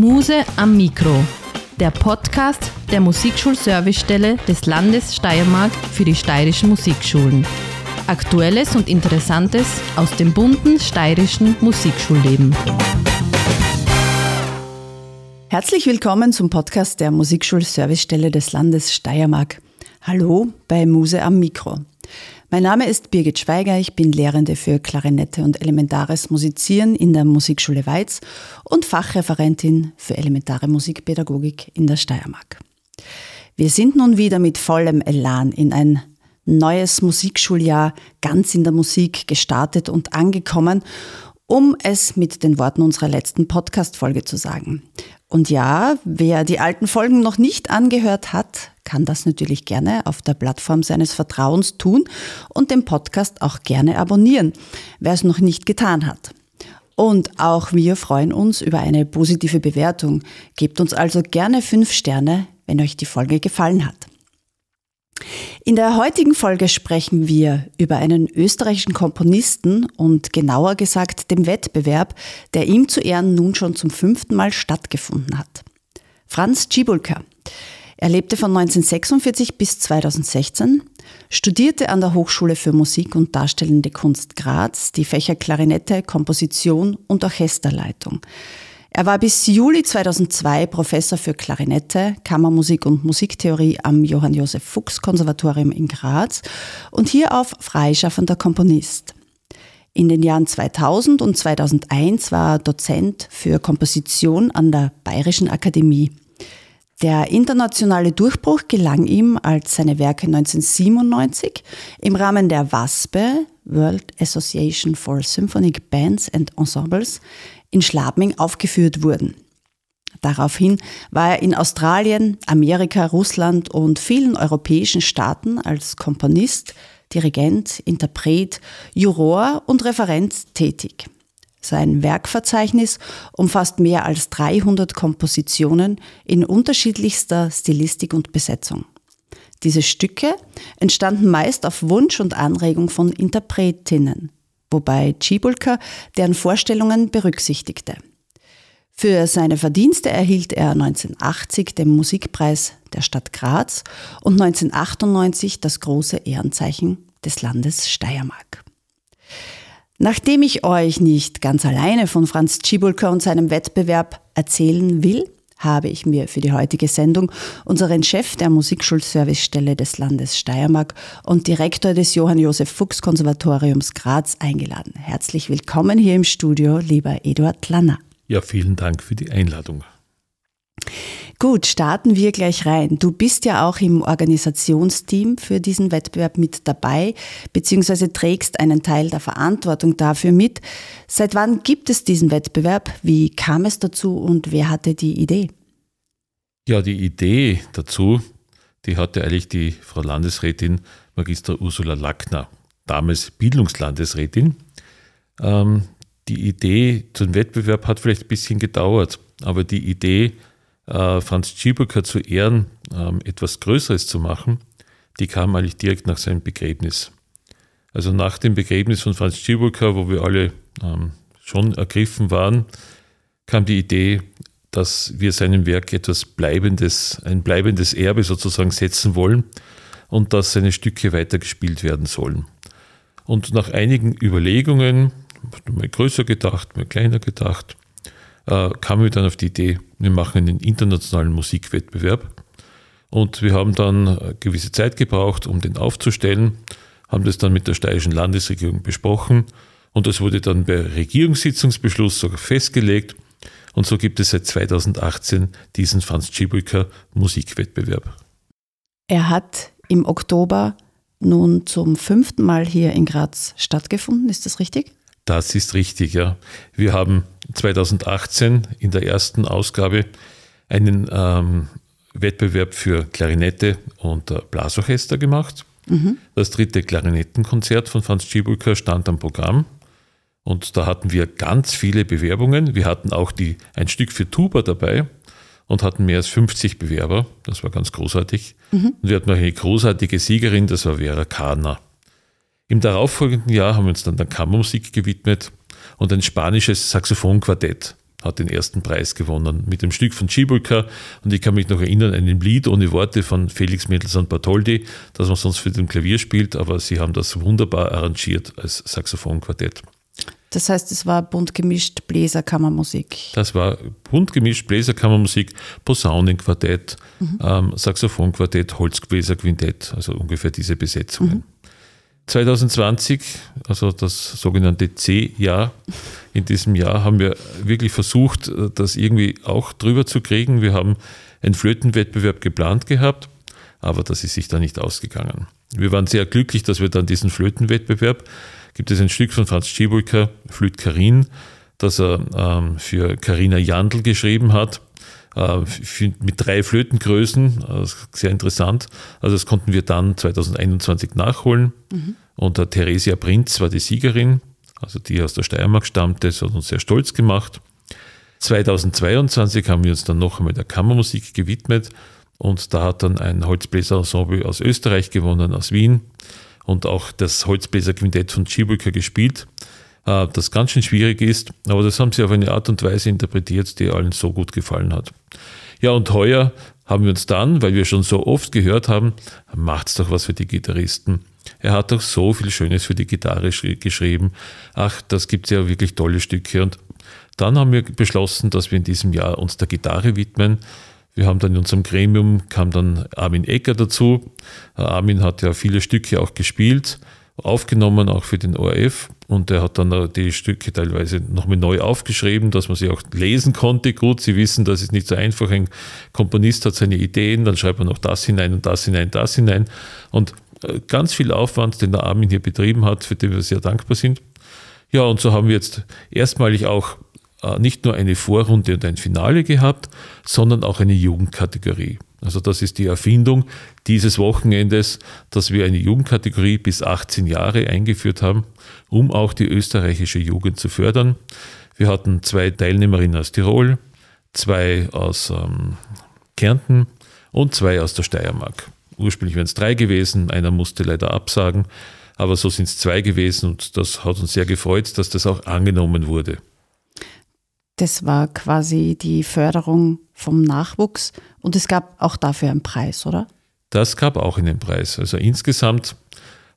Muse am Mikro, der Podcast der Musikschulservicestelle des Landes Steiermark für die steirischen Musikschulen. Aktuelles und Interessantes aus dem bunten steirischen Musikschulleben. Herzlich willkommen zum Podcast der Musikschulservicestelle des Landes Steiermark. Hallo bei Muse am Mikro. Mein Name ist Birgit Schweiger, ich bin Lehrende für Klarinette und elementares Musizieren in der Musikschule Weiz und Fachreferentin für elementare Musikpädagogik in der Steiermark. Wir sind nun wieder mit vollem Elan in ein neues Musikschuljahr ganz in der Musik gestartet und angekommen, um es mit den Worten unserer letzten Podcast-Folge zu sagen. Und ja, wer die alten Folgen noch nicht angehört hat, kann das natürlich gerne auf der Plattform seines Vertrauens tun und den Podcast auch gerne abonnieren, wer es noch nicht getan hat. Und auch wir freuen uns über eine positive Bewertung. Gebt uns also gerne fünf Sterne, wenn euch die Folge gefallen hat. In der heutigen Folge sprechen wir über einen österreichischen Komponisten und genauer gesagt dem Wettbewerb, der ihm zu Ehren nun schon zum fünften Mal stattgefunden hat. Franz Cibulka. Er lebte von 1946 bis 2016, studierte an der Hochschule für Musik und Darstellende Kunst Graz die Fächer Klarinette, Komposition und Orchesterleitung. Er war bis Juli 2002 Professor für Klarinette, Kammermusik und Musiktheorie am Johann Josef Fuchs Konservatorium in Graz und hierauf freischaffender Komponist. In den Jahren 2000 und 2001 war er Dozent für Komposition an der Bayerischen Akademie. Der internationale Durchbruch gelang ihm, als seine Werke 1997 im Rahmen der WASPE, World Association for Symphonic Bands and Ensembles, in Schladming aufgeführt wurden. Daraufhin war er in Australien, Amerika, Russland und vielen europäischen Staaten als Komponist, Dirigent, Interpret, Juror und Referent tätig. Sein Werkverzeichnis umfasst mehr als 300 Kompositionen in unterschiedlichster Stilistik und Besetzung. Diese Stücke entstanden meist auf Wunsch und Anregung von Interpretinnen wobei Cibulka deren Vorstellungen berücksichtigte. Für seine Verdienste erhielt er 1980 den Musikpreis der Stadt Graz und 1998 das große Ehrenzeichen des Landes Steiermark. Nachdem ich euch nicht ganz alleine von Franz Cibulka und seinem Wettbewerb erzählen will, habe ich mir für die heutige Sendung unseren Chef der Musikschulservicestelle des Landes Steiermark und Direktor des Johann Josef Fuchs Konservatoriums Graz eingeladen. Herzlich willkommen hier im Studio, lieber Eduard Lanner. Ja, vielen Dank für die Einladung. Gut, starten wir gleich rein. Du bist ja auch im Organisationsteam für diesen Wettbewerb mit dabei, beziehungsweise trägst einen Teil der Verantwortung dafür mit. Seit wann gibt es diesen Wettbewerb? Wie kam es dazu und wer hatte die Idee? Ja, die Idee dazu, die hatte eigentlich die Frau Landesrätin Magister Ursula Lackner, damals Bildungslandesrätin. Ähm, die Idee zum Wettbewerb hat vielleicht ein bisschen gedauert, aber die Idee, äh, Franz Tschibuka zu Ehren ähm, etwas Größeres zu machen, die kam eigentlich direkt nach seinem Begräbnis. Also nach dem Begräbnis von Franz Tschibuka, wo wir alle ähm, schon ergriffen waren, kam die Idee, dass wir seinem Werk etwas Bleibendes, ein bleibendes Erbe sozusagen setzen wollen und dass seine Stücke weitergespielt werden sollen. Und nach einigen Überlegungen, mal größer gedacht, mal kleiner gedacht, äh, kamen wir dann auf die Idee, wir machen einen internationalen Musikwettbewerb. Und wir haben dann eine gewisse Zeit gebraucht, um den aufzustellen, haben das dann mit der steirischen Landesregierung besprochen und das wurde dann bei Regierungssitzungsbeschluss sogar festgelegt. Und so gibt es seit 2018 diesen Franz Tschibuika Musikwettbewerb. Er hat im Oktober nun zum fünften Mal hier in Graz stattgefunden, ist das richtig? Das ist richtig, ja. Wir haben 2018 in der ersten Ausgabe einen ähm, Wettbewerb für Klarinette und äh, Blasorchester gemacht. Mhm. Das dritte Klarinettenkonzert von Franz Schibulker stand am Programm. Und da hatten wir ganz viele Bewerbungen. Wir hatten auch die, ein Stück für Tuba dabei und hatten mehr als 50 Bewerber. Das war ganz großartig. Mhm. Und wir hatten noch eine großartige Siegerin, das war Vera Kahner. Im darauffolgenden Jahr haben wir uns dann der Kammermusik gewidmet und ein spanisches Saxophonquartett. hat den ersten Preis gewonnen mit dem Stück von Cibulka. Und ich kann mich noch erinnern, an ein Lied ohne Worte von Felix Mendelssohn Bartholdy, das man sonst für den Klavier spielt, aber sie haben das wunderbar arrangiert als Saxophonquartett. Das heißt, es war bunt gemischt Bläserkammermusik. Das war bunt gemischt Bläserkammermusik, Posaunenquartett, mhm. ähm, Saxophonquartett, Holzbläserquintett, also ungefähr diese Besetzungen. Mhm. 2020, also das sogenannte C-Jahr, in diesem Jahr haben wir wirklich versucht, das irgendwie auch drüber zu kriegen. Wir haben einen Flötenwettbewerb geplant gehabt, aber das ist sich da nicht ausgegangen. Wir waren sehr glücklich, dass wir dann diesen Flötenwettbewerb, gibt es ein Stück von Franz Schibulker, Flöt Karin, das er ähm, für Karina Jandl geschrieben hat. Äh, mit drei Flötengrößen, äh, sehr interessant. Also das konnten wir dann 2021 nachholen. Mhm. Und Theresia Prinz war die Siegerin, also die aus der Steiermark stammte, das hat uns sehr stolz gemacht. 2022 haben wir uns dann noch einmal der Kammermusik gewidmet und da hat dann ein Holzbläserensemble aus Österreich gewonnen, aus Wien und auch das Holzbläserquintett von Schibulka gespielt. Äh, das ganz schön schwierig ist, aber das haben sie auf eine Art und Weise interpretiert, die allen so gut gefallen hat. Ja, und heuer haben wir uns dann, weil wir schon so oft gehört haben, macht's doch was für die Gitarristen. Er hat doch so viel Schönes für die Gitarre geschrieben. Ach, das gibt ja wirklich tolle Stücke. Und dann haben wir beschlossen, dass wir in diesem Jahr uns der Gitarre widmen. Wir haben dann in unserem Gremium kam dann Armin Ecker dazu. Armin hat ja viele Stücke auch gespielt aufgenommen, auch für den ORF. Und er hat dann die Stücke teilweise nochmal neu aufgeschrieben, dass man sie auch lesen konnte. Gut, Sie wissen, das ist nicht so einfach. Ein Komponist hat seine Ideen, dann schreibt man noch das hinein und das hinein, das hinein. Und äh, ganz viel Aufwand, den der Armin hier betrieben hat, für den wir sehr dankbar sind. Ja, und so haben wir jetzt erstmalig auch äh, nicht nur eine Vorrunde und ein Finale gehabt, sondern auch eine Jugendkategorie. Also das ist die Erfindung dieses Wochenendes, dass wir eine Jugendkategorie bis 18 Jahre eingeführt haben, um auch die österreichische Jugend zu fördern. Wir hatten zwei Teilnehmerinnen aus Tirol, zwei aus ähm, Kärnten und zwei aus der Steiermark. Ursprünglich wären es drei gewesen, einer musste leider absagen, aber so sind es zwei gewesen und das hat uns sehr gefreut, dass das auch angenommen wurde. Das war quasi die Förderung vom Nachwuchs und es gab auch dafür einen Preis, oder? Das gab auch einen Preis. Also insgesamt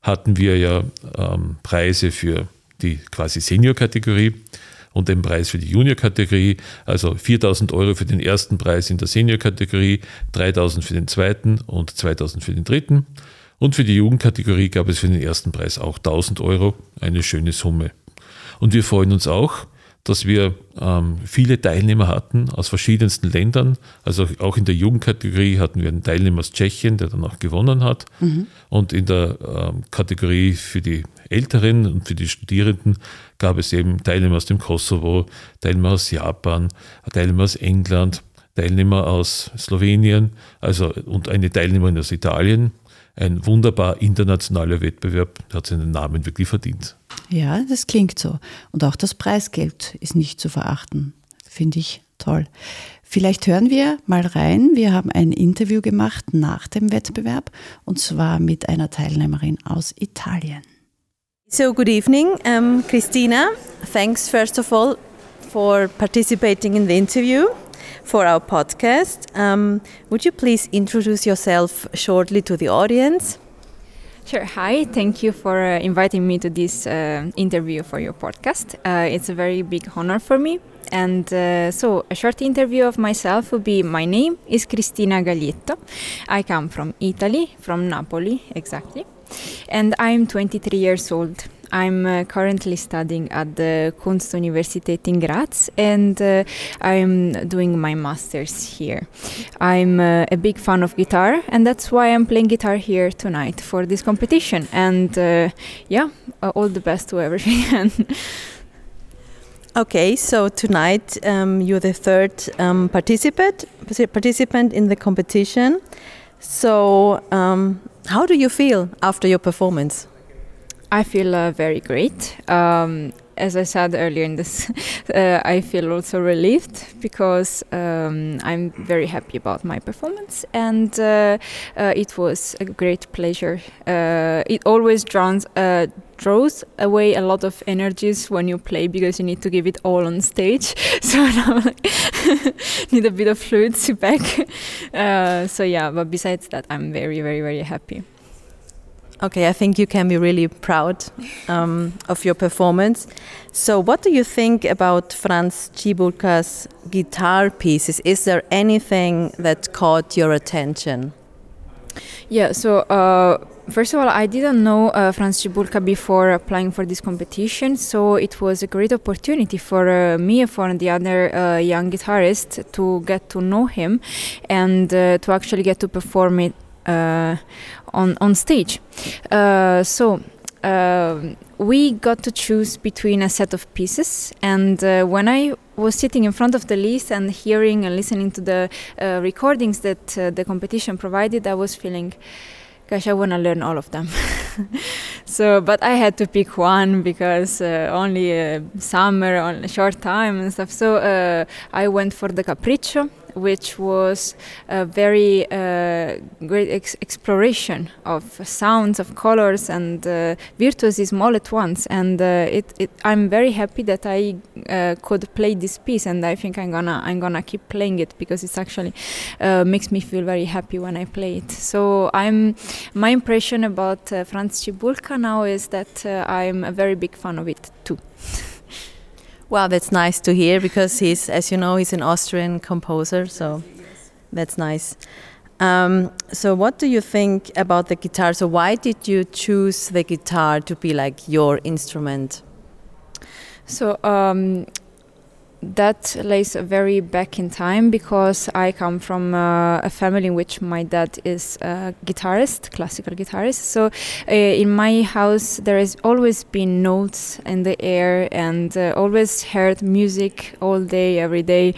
hatten wir ja ähm, Preise für die quasi Senior-Kategorie und den Preis für die Junior-Kategorie. Also 4000 Euro für den ersten Preis in der Senior-Kategorie, 3000 für den zweiten und 2000 für den dritten. Und für die Jugendkategorie gab es für den ersten Preis auch 1000 Euro, eine schöne Summe. Und wir freuen uns auch, dass wir ähm, viele Teilnehmer hatten aus verschiedensten Ländern. Also auch in der Jugendkategorie hatten wir einen Teilnehmer aus Tschechien, der dann auch gewonnen hat. Mhm. Und in der ähm, Kategorie für die Älteren und für die Studierenden gab es eben Teilnehmer aus dem Kosovo, Teilnehmer aus Japan, Teilnehmer aus England, Teilnehmer aus Slowenien, also und eine Teilnehmerin aus Italien. Ein wunderbar internationaler Wettbewerb, der hat seinen Namen wirklich verdient. Ja, das klingt so. Und auch das Preisgeld ist nicht zu verachten. Finde ich toll. Vielleicht hören wir mal rein. Wir haben ein Interview gemacht nach dem Wettbewerb und zwar mit einer Teilnehmerin aus Italien. So, good evening, um, Christina. Thanks, first of all, for participating in the interview for our podcast. Um, would you please introduce yourself shortly to the audience? Sure. Hi. Thank you for uh, inviting me to this uh, interview for your podcast. Uh, it's a very big honor for me. And uh, so, a short interview of myself would be My name is Cristina Gaglietto. I come from Italy, from Napoli exactly. And I'm 23 years old. I'm uh, currently studying at the Kunstuniversität in Graz and uh, I'm doing my master's here. I'm uh, a big fan of guitar and that's why I'm playing guitar here tonight for this competition. And uh, yeah, uh, all the best to everything. Okay, so tonight um, you're the third um, participant participant in the competition. So, um, how do you feel after your performance? I feel uh, very great. Um, as I said earlier in this, uh, I feel also relieved because um, I'm very happy about my performance, and uh, uh it was a great pleasure. Uh, it always draws uh, draws away a lot of energies when you play because you need to give it all on stage. So now need a bit of fluidity back. Uh, so yeah, but besides that, I'm very, very, very happy. Okay, I think you can be really proud um, of your performance. So, what do you think about Franz Cibulka's guitar pieces? Is there anything that caught your attention? Yeah, so uh, first of all, I didn't know uh, Franz Cibulka before applying for this competition, so it was a great opportunity for uh, me and for the other uh, young guitarist to get to know him and uh, to actually get to perform it on on stage. Uh, so. Uh, we got to choose between a set of pieces, and uh, when I was sitting in front of the list and hearing and listening to the uh, recordings that uh, the competition provided, I was feeling, gosh, I want to learn all of them. so, but I had to pick one because uh, only uh, summer, on a short time and stuff. So uh, I went for the Capriccio, which was a very uh, great ex exploration of sounds, of colors, and uh, virtuosism all at once. And uh, it, it, I'm very happy that I uh, could play this piece, and I think I'm gonna I'm gonna keep playing it because it's actually uh, makes me feel very happy when I play it. So I'm my impression about uh, Franz Cibulka now is that I'm a very big fan of it too. Well, that's nice to hear because he's, as you know, he's an Austrian composer, so that's nice. Um, so, what do you think about the guitar? So, why did you choose the guitar to be like your instrument? So, um, that lays very back in time because I come from uh, a family in which my dad is a guitarist, classical guitarist. So uh, in my house, there has always been notes in the air and uh, always heard music all day, every day,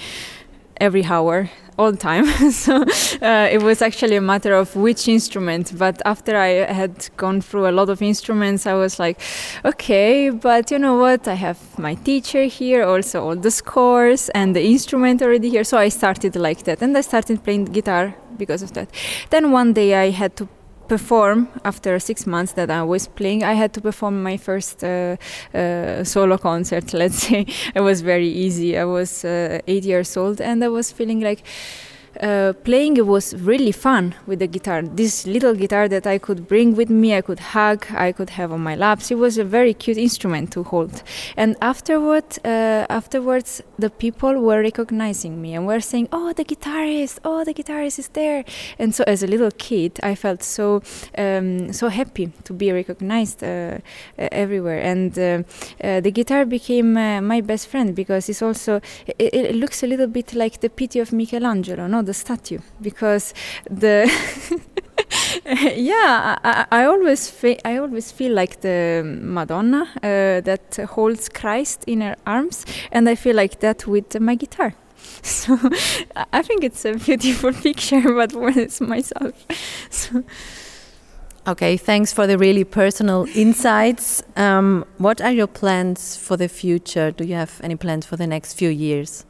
every hour all the time. so uh, it was actually a matter of which instrument. But after I had gone through a lot of instruments, I was like, okay, but you know what? I have my teacher here, also all the scores and the instrument already here. So I started like that, and I started playing guitar because of that. Then one day I had to perform after six months that I was playing. I had to perform my first uh, uh, solo concert. Let's say it was very easy. I was uh, eight years old, and I was feeling like uh, playing was really fun with the guitar. This little guitar that I could bring with me, I could hug, I could have on my laps. It was a very cute instrument to hold. And afterward, uh, afterwards, the people were recognizing me and were saying, "Oh, the guitarist! Oh, the guitarist is there!" And so, as a little kid, I felt so um, so happy to be recognized uh, everywhere. And uh, uh, the guitar became my best friend because it's also it, it, looks a little bit like the pity of Michelangelo, no? The statue because the yeah I, I always fe- I always feel like the Madonna uh, that holds Christ in her arms and I feel like that with my guitar so I think it's a beautiful picture but when it's myself so Okay, thanks for the really personal insights. Um, what are your plans for the future? Do you have any plans for the next few years?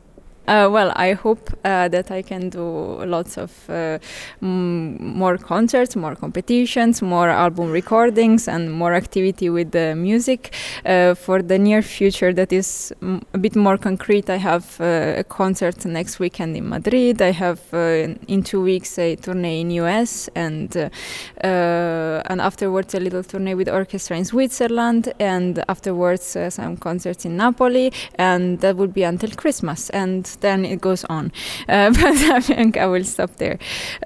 Uh, well, I hope uh, that I can do lots of uh, more concerts, more competitions, more album recordings, and more activity with the music. Uh, for the near future, that is a bit more concrete. I have uh, a concert next weekend in Madrid. I have uh, in two weeks a tourney in US, and and afterwards a little tourney with orchestra in Switzerland, and afterwards some concerts in Napoli, and that will be until Christmas. And then it goes on. Uh, but I think I will stop there.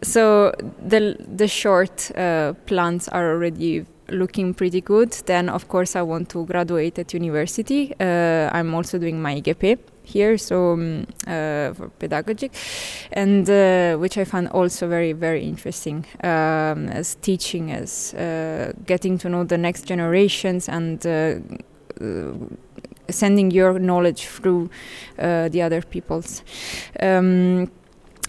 So the the short uh, plans are already looking pretty good. Then of course I want to graduate at university. Uh, I'm also doing my IGP here, so um, uh, for pedagogic, and uh, which I found also very very interesting um, as teaching, as uh, getting to know the next generations and sending your knowledge through uh, the other people's. Um,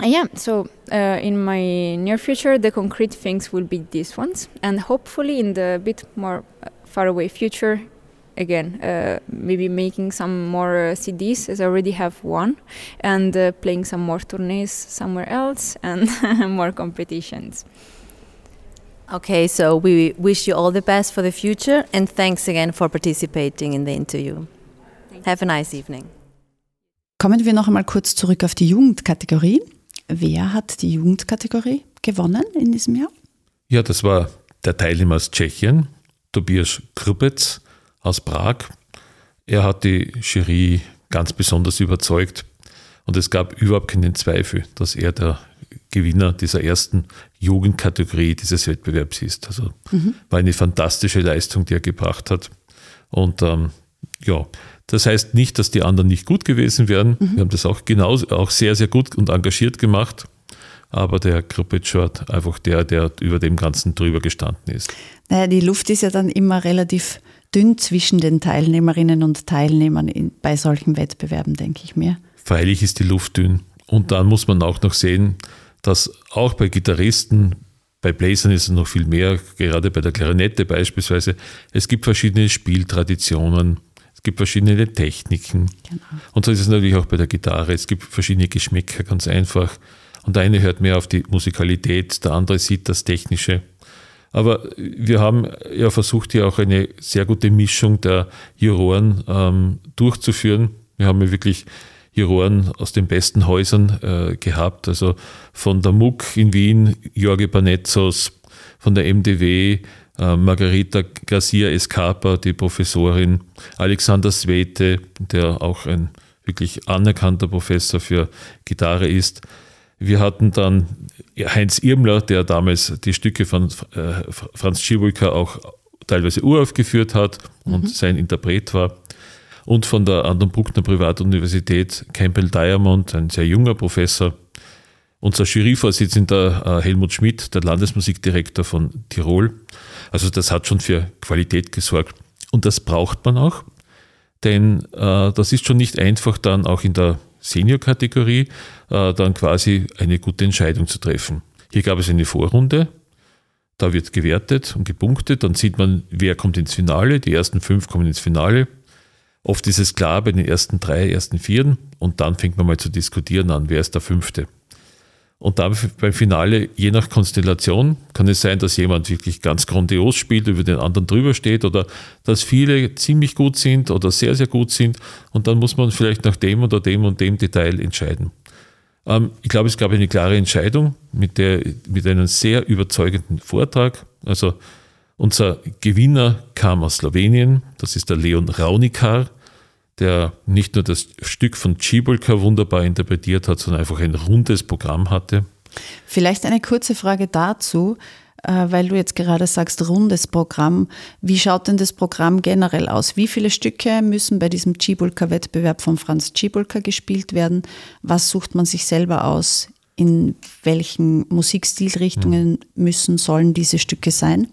yeah, so uh, in my near future, the concrete things will be these ones, and hopefully in the bit more uh, far away future, again, uh, maybe making some more uh, CDs, as I already have one, and uh, playing some more tourneys somewhere else, and more competitions. Okay, so we wish you all the best for the future and thanks again for participating in the interview. Have a nice evening. Kommen wir noch einmal kurz zurück auf die Jugendkategorie. Wer hat die Jugendkategorie gewonnen in diesem Jahr? Ja, das war der Teilnehmer aus Tschechien, Tobias Krupetz aus Prag. Er hat die Jury ganz besonders überzeugt und es gab überhaupt keinen Zweifel, dass er der Gewinner dieser ersten Jugendkategorie dieses Wettbewerbs ist. Also mhm. war eine fantastische Leistung, die er gebracht hat. Und ähm, ja, das heißt nicht, dass die anderen nicht gut gewesen wären. Mhm. Wir haben das auch genauso, auch sehr, sehr gut und engagiert gemacht. Aber der Krupitsch war einfach der, der über dem Ganzen drüber gestanden ist. Naja, die Luft ist ja dann immer relativ dünn zwischen den Teilnehmerinnen und Teilnehmern in, bei solchen Wettbewerben, denke ich mir. Freilich ist die Luft dünn. Und dann muss man auch noch sehen, dass auch bei Gitarristen, bei Bläsern ist es noch viel mehr, gerade bei der Klarinette beispielsweise, es gibt verschiedene Spieltraditionen, es gibt verschiedene Techniken. Genau. Und so ist es natürlich auch bei der Gitarre. Es gibt verschiedene Geschmäcker, ganz einfach. Und der eine hört mehr auf die Musikalität, der andere sieht das Technische. Aber wir haben ja versucht, hier auch eine sehr gute Mischung der Juroren ähm, durchzuführen. Wir haben ja wirklich Juroren aus den besten Häusern äh, gehabt, also von der MUC in Wien, Jorge Panetzos, von der MDW, Margarita Garcia Escapa, die Professorin, Alexander Svete, der auch ein wirklich anerkannter Professor für Gitarre ist. Wir hatten dann Heinz Irmler, der damals die Stücke von äh, Franz Schiebulka auch teilweise uraufgeführt hat und mhm. sein Interpret war und von der Anton Bruckner Privatuniversität Campbell Diamond, ein sehr junger Professor. Unser Juryvorsitzender äh, Helmut Schmidt, der Landesmusikdirektor von Tirol. Also das hat schon für Qualität gesorgt. Und das braucht man auch, denn äh, das ist schon nicht einfach dann auch in der Senior-Kategorie äh, dann quasi eine gute Entscheidung zu treffen. Hier gab es eine Vorrunde, da wird gewertet und gepunktet, dann sieht man, wer kommt ins Finale, die ersten fünf kommen ins Finale Oft ist es klar bei den ersten drei, ersten vieren und dann fängt man mal zu diskutieren an, wer ist der fünfte. Und dann beim Finale, je nach Konstellation, kann es sein, dass jemand wirklich ganz grandios spielt, über den anderen drüber steht oder dass viele ziemlich gut sind oder sehr, sehr gut sind. Und dann muss man vielleicht nach dem oder dem und dem Detail entscheiden. Ähm, ich glaube, es gab eine klare Entscheidung mit, der, mit einem sehr überzeugenden Vortrag. Also unser Gewinner kam aus Slowenien, das ist der Leon Raunikar, der nicht nur das Stück von Cibulka wunderbar interpretiert hat, sondern einfach ein rundes Programm hatte. Vielleicht eine kurze Frage dazu, äh, weil du jetzt gerade sagst, rundes Programm. Wie schaut denn das Programm generell aus? Wie viele Stücke müssen bei diesem Cibulka-Wettbewerb von Franz Cibulka gespielt werden? Was sucht man sich selber aus? In welchen Musikstilrichtungen hm. müssen, sollen diese Stücke sein?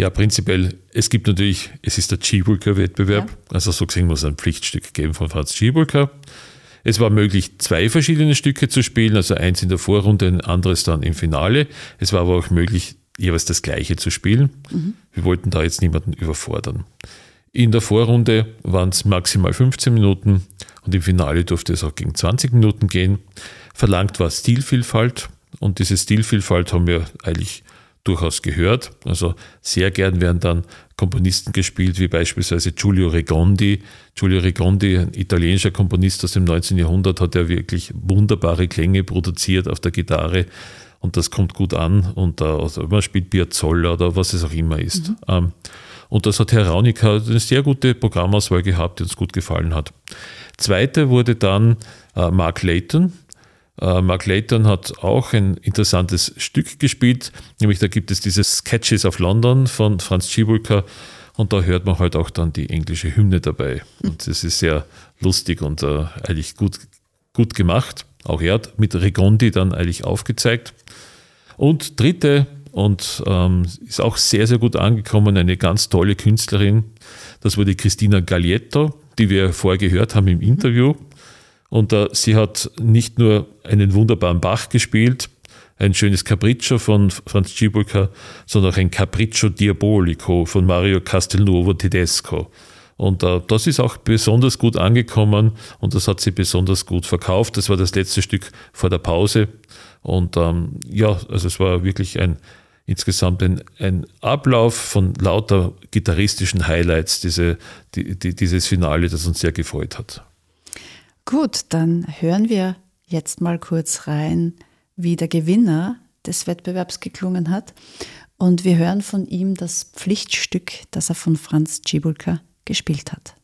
Ja, prinzipiell, es gibt natürlich, es ist der Skibulker-Wettbewerb, ja. also so gesehen muss es ein Pflichtstück geben von Franz Skibulker. Es war möglich, zwei verschiedene Stücke zu spielen, also eins in der Vorrunde, ein anderes dann im Finale. Es war aber auch möglich, jeweils das gleiche zu spielen. Mhm. Wir wollten da jetzt niemanden überfordern. In der Vorrunde waren es maximal 15 Minuten und im Finale durfte es auch gegen 20 Minuten gehen. Verlangt war Stilvielfalt und diese Stilvielfalt haben wir eigentlich durchaus gehört. Also sehr gern werden dann Komponisten gespielt, wie beispielsweise Giulio Regondi. Giulio Regondi, ein italienischer Komponist aus dem 19. Jahrhundert, hat ja wirklich wunderbare Klänge produziert auf der Gitarre und das kommt gut an. Und also man spielt Piazzolla oder was es auch immer ist. Mhm. Ähm, und das hat Herr Raunika eine sehr gute Programmauswahl gehabt, die uns gut gefallen hat. Zweite wurde dann äh, Mark Layton, äh, Mark Layton hat auch ein interessantes Stück gespielt, nämlich da gibt es diese Sketches of London von Franz Schibulka und da hört man halt auch dann die englische Hymne dabei. Und das ist sehr lustig und äh, eigentlich gut, gut gemacht. Auch er hat mit Regondi dann eigentlich aufgezeigt. Und dritte und ähm, ist auch sehr, sehr gut angekommen, eine ganz tolle Künstlerin. Das wurde Christina Gaglietto, die wir vorher gehört haben im Interview. Und äh, sie hat nicht nur einen wunderbaren Bach gespielt, ein schönes Capriccio von Franz Cibulka, sondern auch ein Capriccio Diabolico von Mario Castelnuovo Tedesco. Und äh, das ist auch besonders gut angekommen und das hat sie besonders gut verkauft. Das war das letzte Stück vor der Pause. Und ähm, ja, also es war wirklich ein insgesamt ein, ein Ablauf von lauter gitarristischen Highlights, diese, die, die, dieses Finale, das uns sehr gefreut hat. Gut, dann hören wir jetzt mal kurz rein, wie der Gewinner des Wettbewerbs geklungen hat. Und wir hören von ihm das Pflichtstück, das er von Franz Cibulka gespielt hat.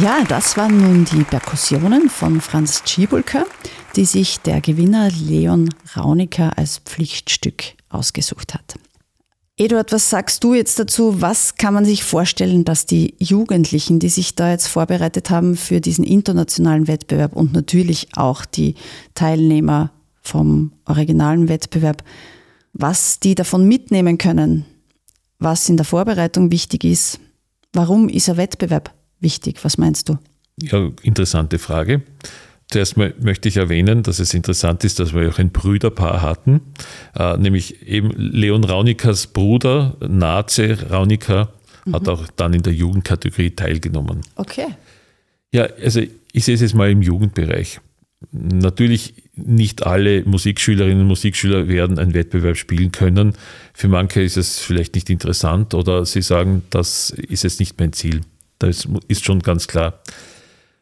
Ja, das waren nun die Perkussionen von Franz Tschibulka, die sich der Gewinner Leon Rauniker als Pflichtstück ausgesucht hat. Eduard, was sagst du jetzt dazu? Was kann man sich vorstellen, dass die Jugendlichen, die sich da jetzt vorbereitet haben für diesen internationalen Wettbewerb und natürlich auch die Teilnehmer vom originalen Wettbewerb, was die davon mitnehmen können, was in der Vorbereitung wichtig ist? Warum ist ein Wettbewerb wichtig? Was meinst du? Ja, interessante Frage. Zuerst mal möchte ich erwähnen, dass es interessant ist, dass wir auch ein Brüderpaar hatten, äh, nämlich eben Leon Raunikers Bruder, Naze Raunika, mhm. hat auch dann in der Jugendkategorie teilgenommen. Okay. Ja, also ich sehe es jetzt mal im Jugendbereich. Natürlich nicht alle Musikschülerinnen und Musikschüler werden einen Wettbewerb spielen können. Für manche ist es vielleicht nicht interessant oder sie sagen, das ist jetzt nicht mein Ziel. Das ist schon ganz klar.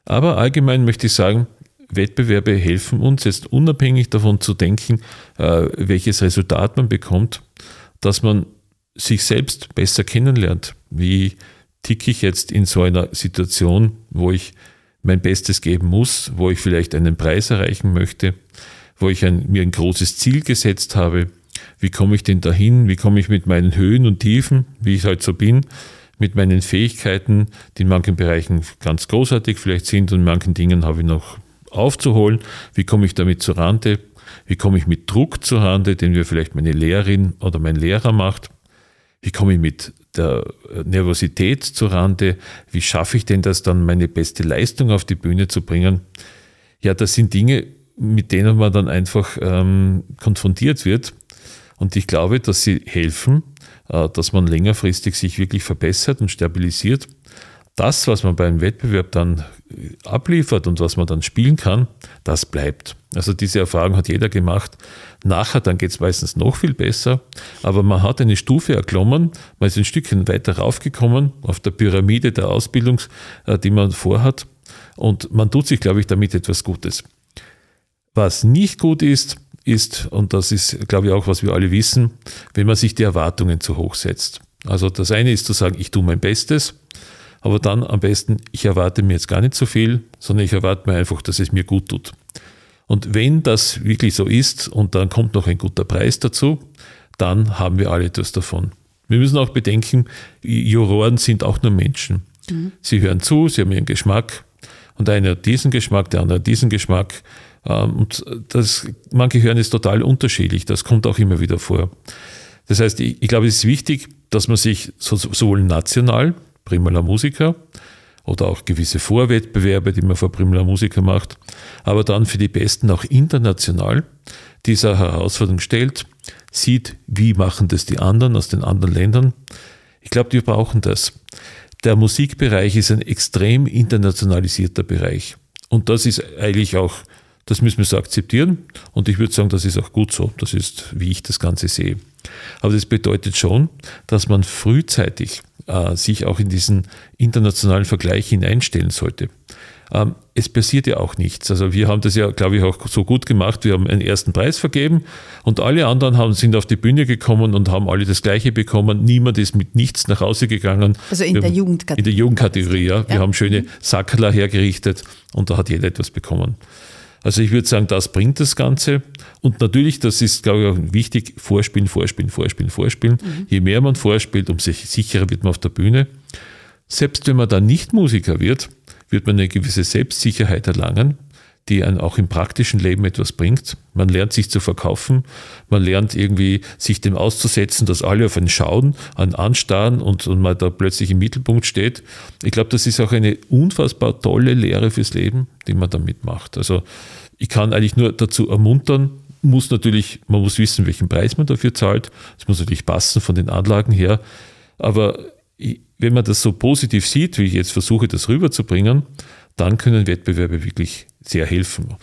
Aber allgemein möchte ich sagen, Wettbewerbe helfen uns jetzt unabhängig davon zu denken, äh, welches Resultat man bekommt, dass man sich selbst besser kennenlernt. Wie ticke ich jetzt in so einer Situation, wo ich mein Bestes geben muss, wo ich vielleicht einen Preis erreichen möchte, wo ich ein, mir ein großes Ziel gesetzt habe. Wie komme ich denn dahin? Wie komme ich mit meinen Höhen und Tiefen, wie ich halt so bin, mit meinen Fähigkeiten, die in manchen Bereichen ganz großartig vielleicht sind und in manchen Dingen habe ich noch aufzuholen. Wie komme ich damit zur Rande? Wie komme ich mit Druck zur Rande, den mir vielleicht meine Lehrerin oder mein Lehrer macht? Wie komme ich mit der Nervosität zur Rande? Wie schaffe ich denn das dann, meine beste Leistung auf die Bühne zu bringen? Ja, das sind Dinge, mit denen man dann einfach ähm, konfrontiert wird. Und ich glaube, dass sie helfen, äh, dass man längerfristig sich wirklich verbessert und stabilisiert das, was man beim Wettbewerb dann abliefert und was man dann spielen kann, das bleibt. Also diese Erfahrung hat jeder gemacht. Nachher dann geht es meistens noch viel besser, aber man hat eine Stufe erklommen, man ist ein Stückchen weiter raufgekommen auf der Pyramide der Ausbildung, äh, die man vorhat und man tut sich, glaube ich, damit etwas Gutes. Was nicht gut ist, ist, und das ist, glaube ich, auch, was wir alle wissen, wenn man sich die Erwartungen zu hoch setzt. Also das eine ist zu sagen, ich tue mein Bestes aber dann am besten, ich erwarte mir jetzt gar nicht so viel, sondern ich erwarte mir einfach, dass es mir gut tut. Und wenn das wirklich so ist und dann kommt noch ein guter Preis dazu, dann haben wir alle etwas davon. Wir müssen auch bedenken, Juroren sind auch nur Menschen. Mhm. Sie hören zu, sie haben ihren Geschmack und einer hat diesen Geschmack, der andere hat diesen Geschmack. Ähm, und das, manche hören es total unterschiedlich, das kommt auch immer wieder vor. Das heißt, ich, ich glaube, es ist wichtig, dass man sich sowohl national Primula Musica oder auch gewisse Vorwettbewerbe, die man vor Primula Musica macht, aber dann für die Besten auch international dieser Herausforderung stellt, sieht, wie machen das die anderen aus den anderen Ländern. Ich glaube, wir brauchen das. Der Musikbereich ist ein extrem internationalisierter Bereich. Und das ist eigentlich auch, das müssen wir so akzeptieren. Und ich würde sagen, das ist auch gut so. Das ist, wie ich das Ganze sehe. Aber das bedeutet schon, dass man frühzeitig äh, sich auch in diesen internationalen Vergleich hineinstellen sollte. Ähm, es passiert ja auch nichts. Also wir haben das ja, glaube ich, auch so gut gemacht. Wir haben einen ersten Preis vergeben und alle anderen haben, sind auf die Bühne gekommen und haben alle das Gleiche bekommen. Niemand ist mit nichts nach Hause gegangen. Also in wir der Jugendkategorie. In der Jugendkategorie, ja. Wir ja. haben schöne Sackerler hergerichtet und da hat jeder etwas bekommen. Also ich würde sagen, das bringt das Ganze. Und natürlich, das ist, glaube ich, auch wichtig, vorspielen, vorspielen, vorspielen, vorspielen. Mhm. Je mehr man vorspielt, umso sicherer wird man auf der Bühne. Selbst wenn man dann nicht Musiker wird, wird man eine gewisse Selbstsicherheit erlangen die einen auch im praktischen Leben etwas bringt. Man lernt sich zu verkaufen, man lernt irgendwie sich dem auszusetzen, dass alle auf einen schauen, einen anstarren und, und man da plötzlich im Mittelpunkt steht. Ich glaube, das ist auch eine unfassbar tolle Lehre fürs Leben, die man damit macht. Also ich kann eigentlich nur dazu ermuntern, muss natürlich, man muss wissen, welchen Preis man dafür zahlt. Es muss natürlich passen von den Anlagen her. Aber wenn man das so positiv sieht, wie ich jetzt versuche, das rüberzubringen, dann können Wettbewerbe wirklich sehr helfen.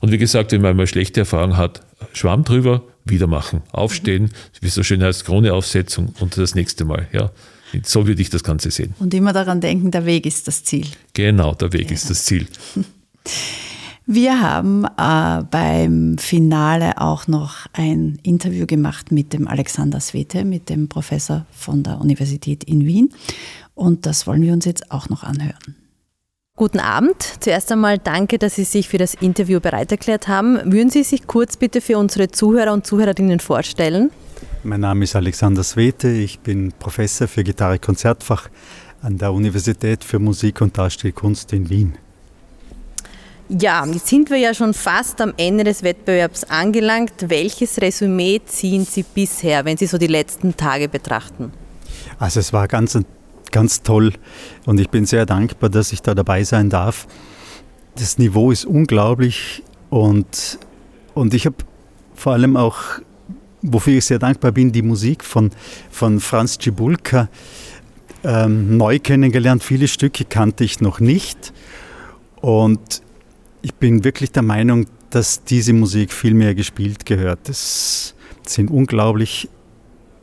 Und wie gesagt, wenn man einmal schlechte Erfahrungen hat, Schwamm drüber, wieder machen, aufstehen, wie so schön heißt, Krone-Aufsetzung und das nächste Mal. Ja. So würde ich das Ganze sehen. Und immer daran denken, der Weg ist das Ziel. Genau, der Weg ja. ist das Ziel. Wir haben äh, beim Finale auch noch ein Interview gemacht mit dem Alexander Svete, mit dem Professor von der Universität in Wien. Und das wollen wir uns jetzt auch noch anhören. Guten Abend. Zuerst einmal danke, dass Sie sich für das Interview bereit erklärt haben. Würden Sie sich kurz bitte für unsere Zuhörer und Zuhörerinnen vorstellen? Mein Name ist Alexander Swete. Ich bin Professor für Gitarre-Konzertfach an der Universität für Musik und Darstellkunst in Wien. Ja, jetzt sind wir ja schon fast am Ende des Wettbewerbs angelangt. Welches Resümee ziehen Sie bisher, wenn Sie so die letzten Tage betrachten? Also es war ganz ganz toll und ich bin sehr dankbar, dass ich da dabei sein darf. Das Niveau ist unglaublich und, und ich habe vor allem auch, wofür ich sehr dankbar bin, die Musik von, von Franz Cibulka ähm, neu kennengelernt. Viele Stücke kannte ich noch nicht und ich bin wirklich der Meinung, dass diese Musik viel mehr gespielt gehört. Das sind unglaublich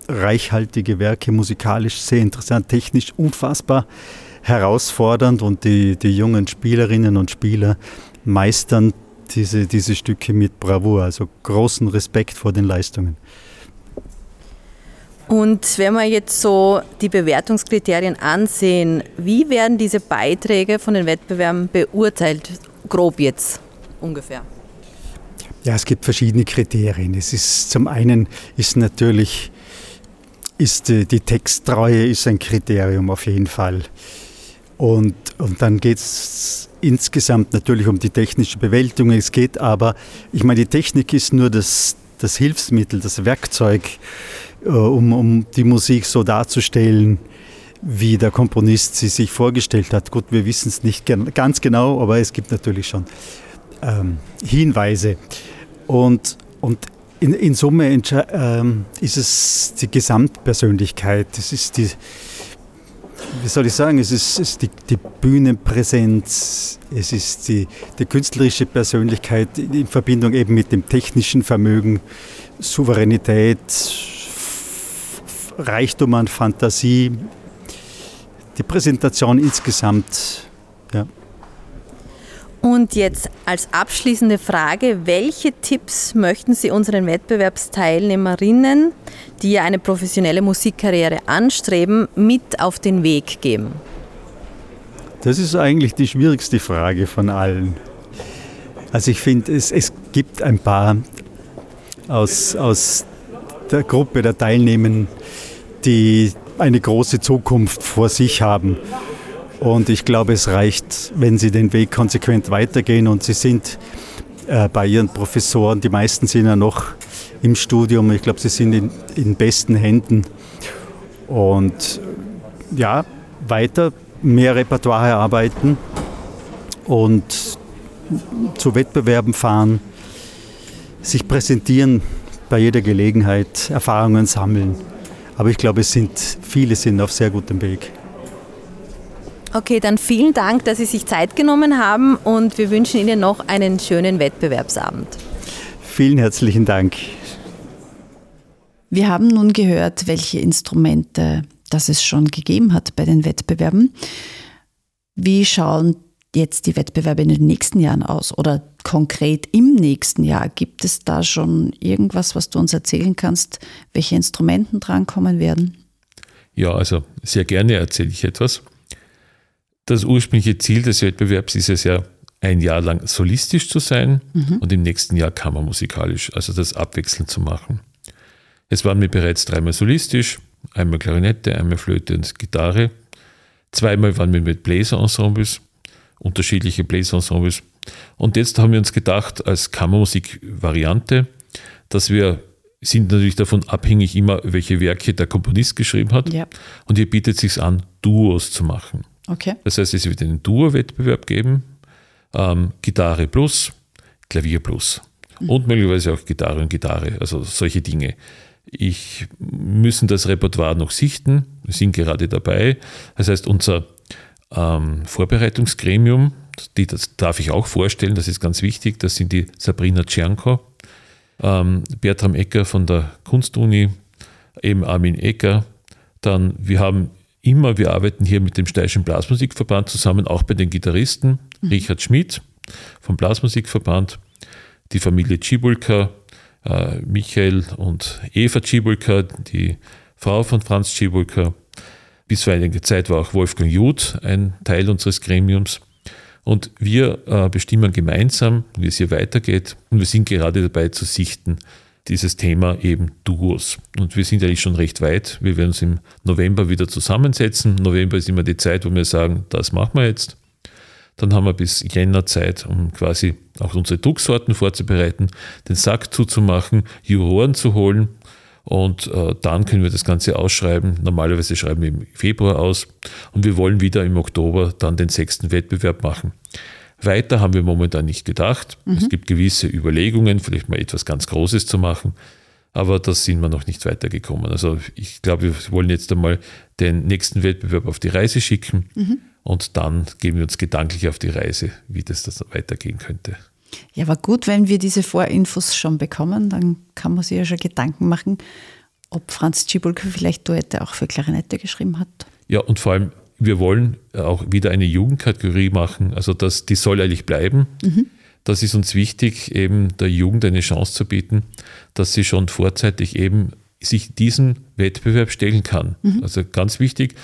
reichhaltige Werke, musikalisch sehr interessant, technisch unfassbar herausfordernd und die, die jungen Spielerinnen und Spieler meistern diese, diese Stücke mit Bravour. Also großen Respekt vor den Leistungen. Und wenn wir jetzt so die Bewertungskriterien ansehen, wie werden diese Beiträge von den Wettbewerben beurteilt? Grob jetzt ungefähr. Ja, es gibt verschiedene Kriterien. Es ist zum einen ist natürlich ist die, die Texttreue ist ein Kriterium auf jeden Fall. Und, und dann geht es insgesamt natürlich um die technische Bewältigung. Es geht aber, ich meine, die Technik ist nur das, das Hilfsmittel, das Werkzeug, äh, um, um die Musik so darzustellen, wie der Komponist sie sich vorgestellt hat. Gut, wir wissen es nicht ganz genau, aber es gibt natürlich schon ähm, Hinweise. Und, und in, in Summe ähm, ist es die Gesamtpersönlichkeit, es ist die, wie soll ich sagen, es ist, ist die, die, Bühnenpräsenz, es ist die, die, künstlerische Persönlichkeit in Verbindung eben mit dem technischen Vermögen, Souveränität, Reichtum an Fantasie, die Präsentation insgesamt. Ja. Und jetzt als abschließende Frage, welche Tipps möchten Sie unseren Wettbewerbsteilnehmerinnen, die ja eine professionelle Musikkarriere anstreben, mit auf den Weg geben? Das ist eigentlich die schwierigste Frage von allen. Also ich finde, es, es gibt ein paar aus, aus der Gruppe der Teilnehmer, die eine große Zukunft vor sich haben und ich glaube, es reicht, wenn Sie den Weg konsequent weitergehen und Sie sind äh, bei Ihren Professoren, die meisten sind ja noch im Studium, ich glaube, Sie sind in, in besten Händen. Und ja, weiter mehr Repertoire erarbeiten und zu Wettbewerben fahren, sich präsentieren bei jeder Gelegenheit, Erfahrungen sammeln. Aber ich glaube, es sind viele sind auf sehr gutem Weg. Okay, dann vielen Dank, dass Sie sich Zeit genommen haben und wir wünschen Ihnen noch einen schönen Wettbewerbsabend. Vielen herzlichen Dank. Wir haben nun gehört, welche Instrumente das es schon gegeben hat bei den Wettbewerben. Wie schauen jetzt die Wettbewerbe in den nächsten Jahren aus oder konkret im nächsten Jahr? Gibt es da schon irgendwas, was du uns erzählen kannst, welche Instrumenten drankommen werden? Ja, also sehr gerne erzähle ich etwas. Das ursprüngliche Ziel des Wettbewerbs ist es ja, ein Jahr lang solistisch zu sein mhm. und im nächsten Jahr kammermusikalisch, also das abwechselnd zu machen. Es waren wir bereits dreimal solistisch, einmal Klarinette, einmal Flöte und Gitarre. Zweimal waren wir mit Bläserensembles, unterschiedliche Bläserensembles. Und jetzt haben wir uns gedacht, als Kammermusik-Variante, dass wir sind natürlich davon abhängig immer, welche Werke der Komponist geschrieben hat. Ja. Und hier bietet es sich an, Duos zu machen. Okay. Das heißt, es wird einen Duo-Wettbewerb geben, ähm, Gitarre plus, Klavier plus mhm. und möglicherweise auch Gitarre und Gitarre, also solche Dinge. Ich müssen das Repertoire noch sichten, wir sind gerade dabei. Das heißt, unser ähm, Vorbereitungsgremium, die, das darf ich auch vorstellen, das ist ganz wichtig, das sind die Sabrina Tschernko, ähm, Bertram Ecker von der Kunstuni, eben Armin Ecker. Dann, wir haben immer, wir arbeiten hier mit dem Steirischen Blasmusikverband zusammen, auch bei den Gitarristen. Mhm. Richard Schmidt vom Blasmusikverband, die Familie Cibulka, äh, Michael und Eva Cibulka, die Frau von Franz Cibulka. Bis vor einiger Zeit war auch Wolfgang Juth ein Teil unseres Gremiums. Und wir äh, bestimmen gemeinsam, wie es hier weitergeht. Und wir sind gerade dabei zu sichten, dieses Thema eben Duos. Und wir sind eigentlich schon recht weit. Wir werden uns im November wieder zusammensetzen. November ist immer die Zeit, wo wir sagen, das machen wir jetzt. Dann haben wir bis Jänner Zeit, um quasi auch unsere Drucksorten vorzubereiten, den Sack zuzumachen, Juroren zu holen und äh, dann können wir das Ganze ausschreiben. Normalerweise schreiben wir im Februar aus und wir wollen wieder im Oktober dann den sechsten Wettbewerb machen. Weiter haben wir momentan nicht gedacht. Mhm. Es gibt gewisse Überlegungen, vielleicht mal etwas ganz Großes zu machen, aber da sind wir noch nicht weitergekommen. Also ich glaube, wir wollen jetzt einmal den nächsten Wettbewerb auf die Reise schicken mhm. und dann geben wir uns gedanklich auf die Reise, wie das, das weitergehen könnte. Ja, aber gut, wenn wir diese Vorinfos schon bekommen, dann kann man sich ja schon Gedanken machen, ob Franz Cibulke vielleicht Duette auch für Klarinette geschrieben hat. Ja, und vor allem, wir wollen auch wieder eine Jugendkategorie machen, also das, die soll eigentlich bleiben. Mhm. Das ist uns wichtig, eben der Jugend eine Chance zu bieten, dass sie schon vorzeitig eben sich diesem Wettbewerb stellen kann. Mhm. Also ganz wichtig.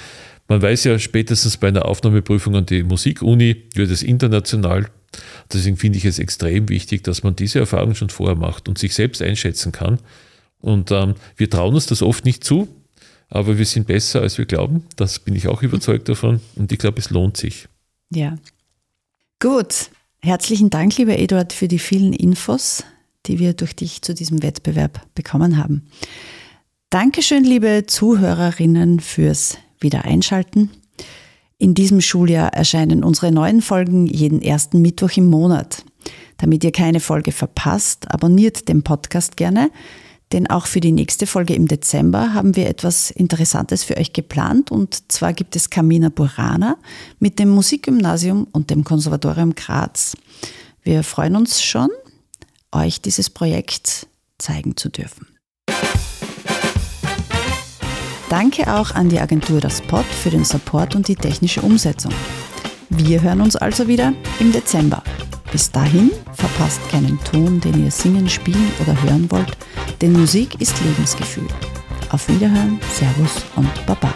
Man weiß ja spätestens bei einer Aufnahmeprüfung an die Musikuni wird es international Deswegen finde ich es extrem wichtig, dass man diese Erfahrung schon vorher macht und sich selbst einschätzen kann. Und ähm, wir trauen uns das oft nicht zu, aber wir sind besser, als wir glauben. Das bin ich auch überzeugt davon. Und ich glaube, es lohnt sich. Ja. Gut. Herzlichen Dank, lieber Eduard, für die vielen Infos, die wir durch dich zu diesem Wettbewerb bekommen haben. Dankeschön, liebe Zuhörerinnen, fürs Wiedereinschalten. In diesem Schuljahr erscheinen unsere neuen Folgen jeden ersten Mittwoch im Monat. Damit ihr keine Folge verpasst, abonniert den Podcast gerne, denn auch für die nächste Folge im Dezember haben wir etwas Interessantes für euch geplant und zwar gibt es Camina Burana mit dem Musikgymnasium und dem Konservatorium Graz. Wir freuen uns schon, euch dieses Projekt zeigen zu dürfen. Danke auch an die Agentur Das Pod für den Support und die technische Umsetzung. Wir hören uns also wieder im Dezember. Bis dahin verpasst keinen Ton, den ihr singen, spielen oder hören wollt, denn Musik ist Lebensgefühl. Auf Wiederhören, Servus und Baba.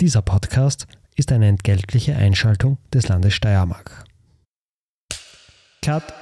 Dieser Podcast ist eine entgeltliche Einschaltung des Landes Steiermark. Cut.